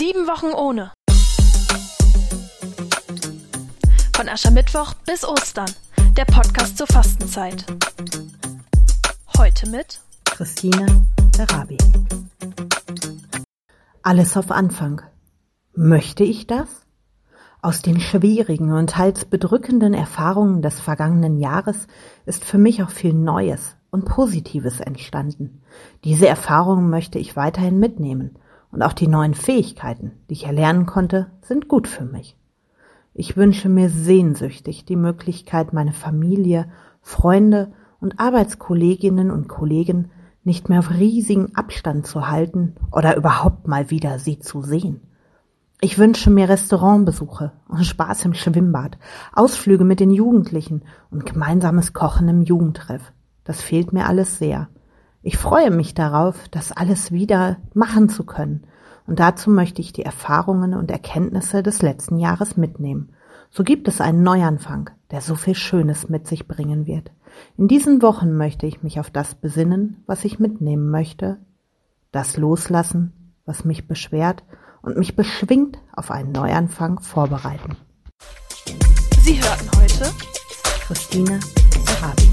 Sieben Wochen ohne. Von Aschermittwoch bis Ostern. Der Podcast zur Fastenzeit. Heute mit Christine Terabi. Alles auf Anfang. Möchte ich das? Aus den schwierigen und teils bedrückenden Erfahrungen des vergangenen Jahres ist für mich auch viel Neues und Positives entstanden. Diese Erfahrungen möchte ich weiterhin mitnehmen und auch die neuen Fähigkeiten, die ich erlernen konnte, sind gut für mich. Ich wünsche mir sehnsüchtig die Möglichkeit, meine Familie, Freunde und Arbeitskolleginnen und Kollegen nicht mehr auf riesigen Abstand zu halten oder überhaupt mal wieder sie zu sehen. Ich wünsche mir Restaurantbesuche und Spaß im Schwimmbad, Ausflüge mit den Jugendlichen und gemeinsames Kochen im Jugendtreff. Das fehlt mir alles sehr. Ich freue mich darauf, das alles wieder machen zu können. Und dazu möchte ich die Erfahrungen und Erkenntnisse des letzten Jahres mitnehmen. So gibt es einen Neuanfang, der so viel Schönes mit sich bringen wird. In diesen Wochen möchte ich mich auf das besinnen, was ich mitnehmen möchte, das loslassen, was mich beschwert und mich beschwingt auf einen Neuanfang vorbereiten. Sie hörten heute Christine Serabi.